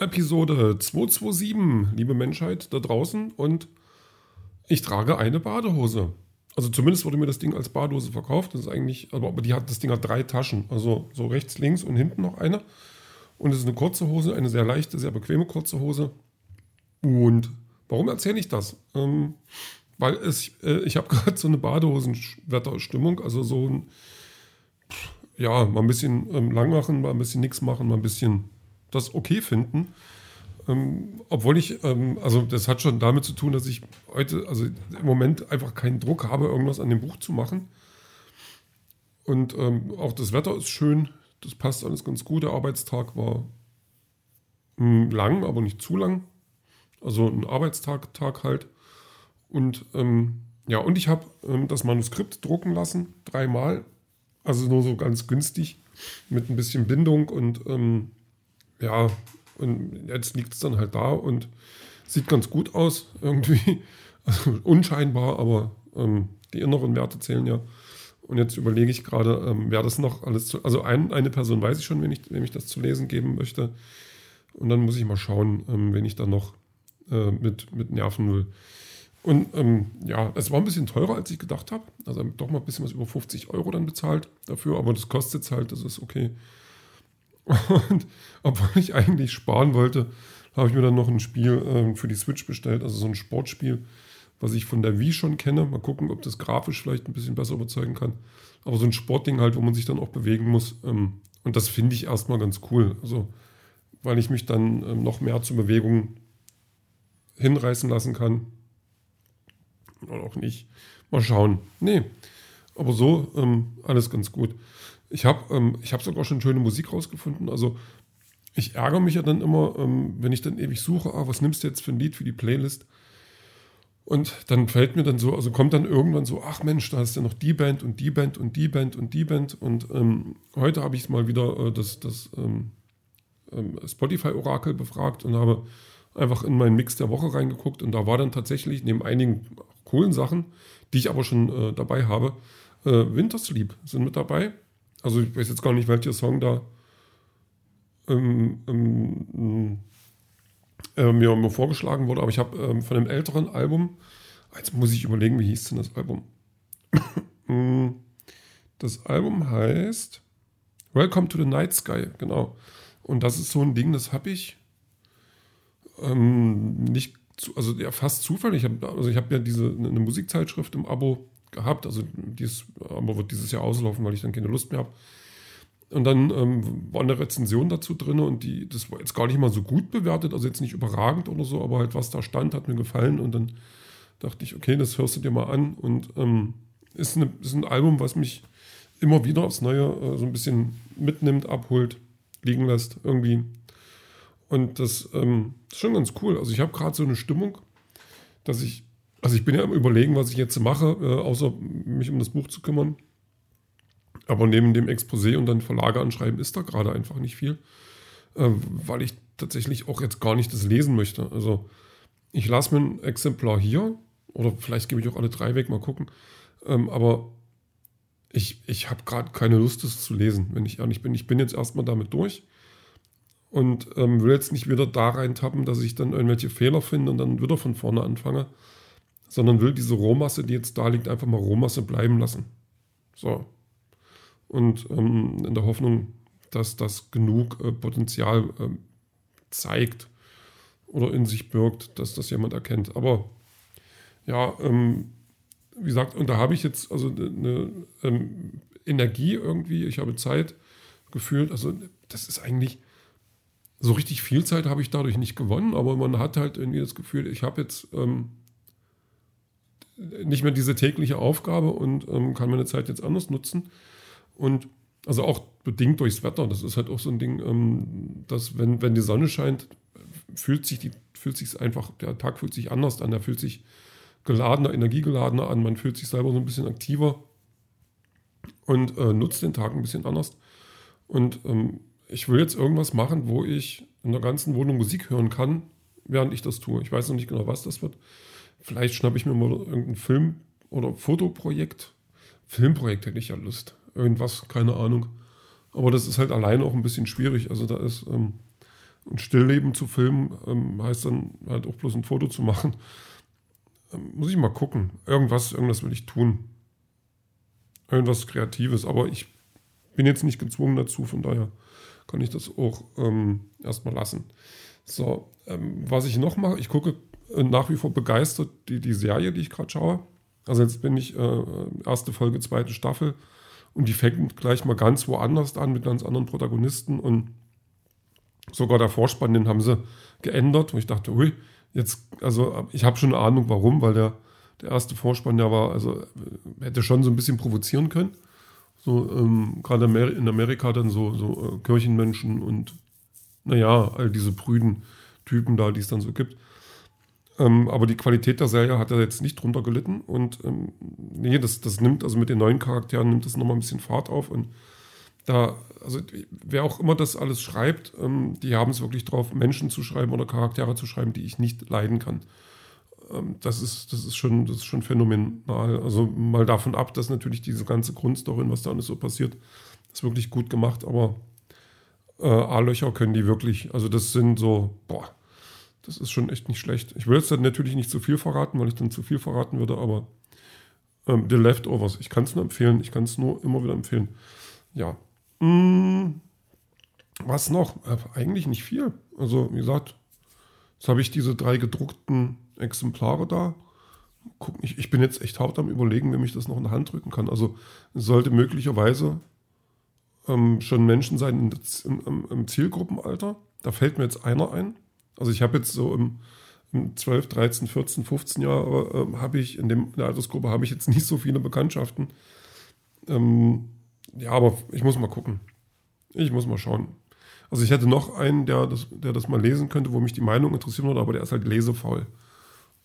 Episode 227, liebe Menschheit da draußen. Und ich trage eine Badehose. Also zumindest wurde mir das Ding als Badehose verkauft. Das ist eigentlich, aber die hat, das Ding hat drei Taschen. Also so rechts, links und hinten noch eine. Und es ist eine kurze Hose, eine sehr leichte, sehr bequeme kurze Hose. Und warum erzähle ich das? Ähm, weil es, äh, ich habe gerade so eine Badehosenwetterstimmung, also so ein, ja, mal ein bisschen ähm, lang machen, mal ein bisschen nichts machen, mal ein bisschen das okay finden. Ähm, obwohl ich, ähm, also das hat schon damit zu tun, dass ich heute, also im Moment einfach keinen Druck habe, irgendwas an dem Buch zu machen. Und ähm, auch das Wetter ist schön, das passt alles ganz gut. Der Arbeitstag war mh, hm, lang, aber nicht zu lang. Also ein Arbeitstag Tag halt. Und ähm, ja, und ich habe ähm, das Manuskript drucken lassen, dreimal. Also nur so ganz günstig, mit ein bisschen Bindung und ähm, ja, und jetzt liegt es dann halt da und sieht ganz gut aus, irgendwie. Also unscheinbar, aber ähm, die inneren Werte zählen ja. Und jetzt überlege ich gerade, ähm, wer das noch alles zu. Also ein, eine Person weiß ich schon, wenn ich, wenn ich das zu lesen geben möchte. Und dann muss ich mal schauen, ähm, wen ich da noch äh, mit, mit nerven will. Und ähm, ja, es war ein bisschen teurer, als ich gedacht habe. Also doch mal ein bisschen was über 50 Euro dann bezahlt dafür, aber das kostet es halt, das ist okay. Und obwohl ich eigentlich sparen wollte, habe ich mir dann noch ein Spiel ähm, für die Switch bestellt, also so ein Sportspiel, was ich von der Wii schon kenne. Mal gucken, ob das grafisch vielleicht ein bisschen besser überzeugen kann. Aber so ein Sportding halt, wo man sich dann auch bewegen muss. Ähm, und das finde ich erstmal ganz cool. Also, weil ich mich dann ähm, noch mehr zur Bewegung hinreißen lassen kann. Oder auch nicht. Mal schauen. Nee. Aber so ähm, alles ganz gut. Ich habe ähm, hab sogar schon schöne Musik rausgefunden. Also ich ärgere mich ja dann immer, ähm, wenn ich dann ewig suche, ah, was nimmst du jetzt für ein Lied für die Playlist? Und dann fällt mir dann so, also kommt dann irgendwann so, ach Mensch, da du ja noch die Band und die Band und die Band und die Band. Und ähm, heute habe ich mal wieder äh, das, das ähm, ähm, Spotify-Orakel befragt und habe einfach in meinen Mix der Woche reingeguckt. Und da war dann tatsächlich neben einigen coolen Sachen, die ich aber schon äh, dabei habe, äh, Wintersleep sind mit dabei. Also ich weiß jetzt gar nicht, welcher Song da ähm, ähm, äh, mir, mir, vorgeschlagen wurde, aber ich habe ähm, von einem älteren Album, jetzt muss ich überlegen, wie hieß denn das Album? Mm, das Album heißt Welcome to the Night Sky, genau. Und das ist so ein Ding, das habe ich ähm, nicht, zu, also ja, fast zufällig. Ich hab, also ich habe ja diese eine Musikzeitschrift im Abo gehabt, also dies, aber wird dieses Jahr auslaufen, weil ich dann keine Lust mehr habe. Und dann ähm, war eine Rezension dazu drin und die, das war jetzt gar nicht mal so gut bewertet, also jetzt nicht überragend oder so, aber halt was da stand, hat mir gefallen und dann dachte ich, okay, das hörst du dir mal an und ähm, ist, eine, ist ein Album, was mich immer wieder aufs Neue äh, so ein bisschen mitnimmt, abholt, liegen lässt irgendwie. Und das ähm, ist schon ganz cool. Also ich habe gerade so eine Stimmung, dass ich, also ich bin ja am überlegen, was ich jetzt mache, äh, außer mich um das Buch zu kümmern. Aber neben dem Exposé und dann Verlage anschreiben ist da gerade einfach nicht viel, äh, weil ich tatsächlich auch jetzt gar nicht das lesen möchte. Also ich lasse mir ein Exemplar hier oder vielleicht gebe ich auch alle drei weg, mal gucken. Ähm, aber ich, ich habe gerade keine Lust, das zu lesen, wenn ich ehrlich bin. Ich bin jetzt erstmal damit durch und ähm, will jetzt nicht wieder da reintappen, dass ich dann irgendwelche Fehler finde und dann wieder von vorne anfange, sondern will diese Rohmasse, die jetzt da liegt, einfach mal Rohmasse bleiben lassen. So, und ähm, in der Hoffnung, dass das genug äh, Potenzial äh, zeigt oder in sich birgt, dass das jemand erkennt. Aber ja, ähm, wie gesagt, und da habe ich jetzt also eine ähm, Energie irgendwie, ich habe Zeit gefühlt, also das ist eigentlich so richtig viel Zeit habe ich dadurch nicht gewonnen, aber man hat halt irgendwie das Gefühl, ich habe jetzt ähm, nicht mehr diese tägliche Aufgabe und ähm, kann meine Zeit jetzt anders nutzen. Und also auch bedingt durchs Wetter. Das ist halt auch so ein Ding, ähm, dass wenn, wenn die Sonne scheint, fühlt sich die, fühlt sich einfach, der Tag fühlt sich anders an, der fühlt sich geladener, energiegeladener an, man fühlt sich selber so ein bisschen aktiver und äh, nutzt den Tag ein bisschen anders. Und ähm, ich will jetzt irgendwas machen, wo ich in der ganzen Wohnung Musik hören kann, während ich das tue. Ich weiß noch nicht genau, was das wird. Vielleicht schnappe ich mir mal irgendein Film- oder Fotoprojekt. Filmprojekt hätte ich ja Lust irgendwas, keine Ahnung. Aber das ist halt alleine auch ein bisschen schwierig. Also da ist, ähm, Und Stillleben zu filmen ähm, heißt dann halt auch bloß ein Foto zu machen. Ähm, muss ich mal gucken. Irgendwas, irgendwas will ich tun. Irgendwas Kreatives. Aber ich bin jetzt nicht gezwungen dazu, von daher kann ich das auch ähm, erstmal lassen. So, ähm, was ich noch mache, ich gucke nach wie vor begeistert die, die Serie, die ich gerade schaue. Also jetzt bin ich äh, erste Folge, zweite Staffel und die fängt gleich mal ganz woanders an mit ganz anderen Protagonisten und sogar der Vorspann, den haben sie geändert, wo ich dachte, ui, jetzt, also ich habe schon eine Ahnung, warum, weil der, der erste Vorspann, der war, also hätte schon so ein bisschen provozieren können. So, ähm, gerade in Amerika dann so, so äh, Kirchenmenschen und naja, all diese prüden Typen da, die es dann so gibt. Ähm, aber die Qualität der Serie hat er jetzt nicht drunter gelitten und ähm, nee, das, das nimmt, also mit den neuen Charakteren nimmt das nochmal ein bisschen Fahrt auf und da, also wer auch immer das alles schreibt, ähm, die haben es wirklich drauf, Menschen zu schreiben oder Charaktere zu schreiben, die ich nicht leiden kann. Ähm, das, ist, das, ist schon, das ist schon phänomenal. Also mal davon ab, dass natürlich diese ganze Grundstory, was da alles so passiert, ist wirklich gut gemacht, aber äh, A-Löcher können die wirklich, also das sind so, boah, das ist schon echt nicht schlecht. Ich will jetzt dann natürlich nicht zu viel verraten, weil ich dann zu viel verraten würde, aber ähm, The Leftovers, ich kann es nur empfehlen, ich kann es nur immer wieder empfehlen. Ja, hm, was noch? Äh, eigentlich nicht viel. Also, wie gesagt, jetzt habe ich diese drei gedruckten Exemplare da. Guck, ich, ich bin jetzt echt hart am Überlegen, wem ich das noch in der Hand drücken kann. Also, sollte möglicherweise ähm, schon Menschen sein im, im, im, Zielgruppenalter. Da fällt mir jetzt einer ein. Also, ich habe jetzt so im, im 12, 13, 14, 15 Jahre, äh, habe ich in, dem, in der Altersgruppe habe ich jetzt nicht so viele Bekanntschaften. Ähm, ja, aber ich muss mal gucken. Ich muss mal schauen. Also ich hätte noch einen, der das, der das mal lesen könnte, wo mich die Meinung interessieren würde, aber der ist halt lesefaul.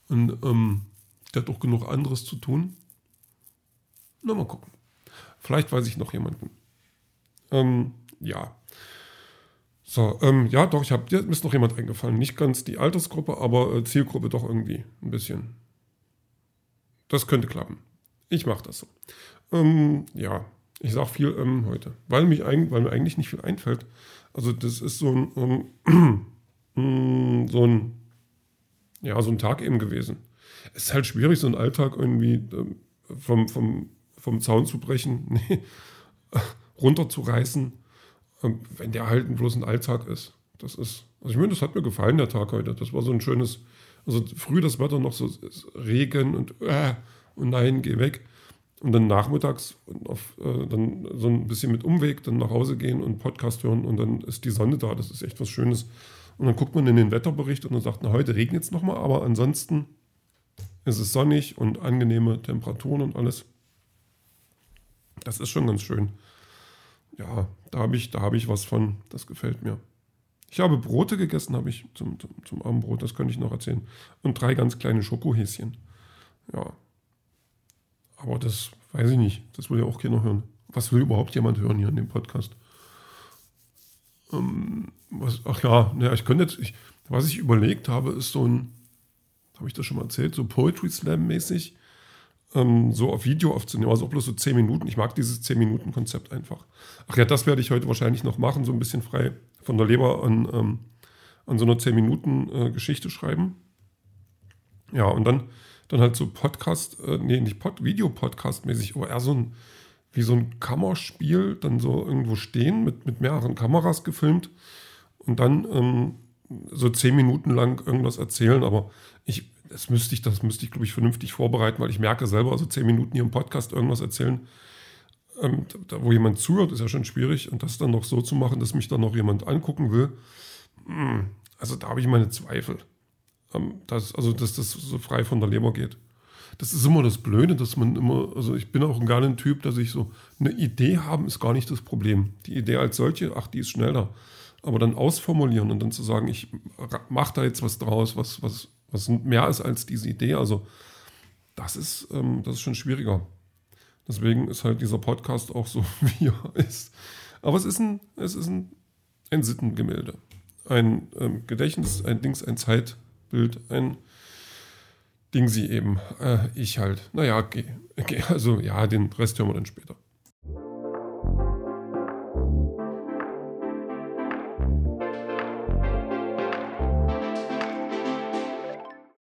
Und ähm, der hat auch genug anderes zu tun. Na, mal gucken. Vielleicht weiß ich noch jemanden. Ähm, ja. So, ähm, ja, doch, ich habe, mir ist noch jemand eingefallen. Nicht ganz die Altersgruppe, aber äh, Zielgruppe doch irgendwie ein bisschen. Das könnte klappen. Ich mache das so. Ähm, ja, ich sage viel ähm, heute, weil, mich ein, weil mir eigentlich nicht viel einfällt. Also das ist so ein, ähm, so ein, ja, so ein Tag eben gewesen. Es ist halt schwierig, so einen Alltag irgendwie ähm, vom, vom, vom Zaun zu brechen, runterzureißen, wenn der halt bloß ein Alltag ist. Das ist, also ich meine, das hat mir gefallen, der Tag heute. Das war so ein schönes, also früh das Wetter noch so Regen und, äh, und nein, geh weg und dann nachmittags auf, äh, dann so ein bisschen mit Umweg dann nach Hause gehen und Podcast hören und dann ist die Sonne da. Das ist echt was Schönes. Und dann guckt man in den Wetterbericht und dann sagt, na, heute regnet es nochmal, aber ansonsten ist es sonnig und angenehme Temperaturen und alles. Das ist schon ganz schön. Ja, da habe ich, hab ich was von. Das gefällt mir. Ich habe Brote gegessen, habe ich zum, zum, zum Abendbrot, das könnte ich noch erzählen. Und drei ganz kleine Schokohäschen. Ja, aber das weiß ich nicht. Das will ja auch keiner hören. Was will überhaupt jemand hören hier in dem Podcast? Ähm, was, ach ja, ja, ich könnte jetzt, ich, was ich überlegt habe, ist so ein, habe ich das schon mal erzählt, so Poetry Slam mäßig, ähm, so auf Video aufzunehmen, also auch bloß so 10 Minuten. Ich mag dieses 10 Minuten Konzept einfach. Ach ja, das werde ich heute wahrscheinlich noch machen, so ein bisschen frei von der Leber an, ähm, an so einer 10 Minuten äh, Geschichte schreiben. Ja, und dann dann halt so Podcast, äh, nee, nicht Pod, Videopodcast-mäßig, aber eher so ein, wie so ein Kammerspiel, dann so irgendwo stehen, mit, mit mehreren Kameras gefilmt und dann ähm, so zehn Minuten lang irgendwas erzählen, aber ich, das müsste ich, das müsste ich, glaube ich, vernünftig vorbereiten, weil ich merke selber, also zehn Minuten hier im Podcast irgendwas erzählen, ähm, da, wo jemand zuhört, ist ja schon schwierig und das dann noch so zu machen, dass mich dann noch jemand angucken will, hm, also da habe ich meine Zweifel. Ähm, das, also, dass das so frei von der Leber geht. Das ist immer das Blöde, dass man immer, also ich bin auch gar nicht ein Typ, dass ich so, eine Idee haben ist gar nicht das Problem. Die Idee als solche, ach, die ist schneller. Aber dann ausformulieren und dann zu sagen, ich mache da jetzt was draus, was, was, was mehr ist als diese Idee, also das ist, ähm, das ist schon schwieriger. Deswegen ist halt dieser Podcast auch so, wie er ist. Aber es ist ein, es ist ein, ein Sittengemälde. Ein ähm, Gedächtnis, ein Dings, ein Zeit, Bild ein Ding sie eben. Äh, ich halt. Naja, okay. okay. Also ja, den Rest hören wir dann später.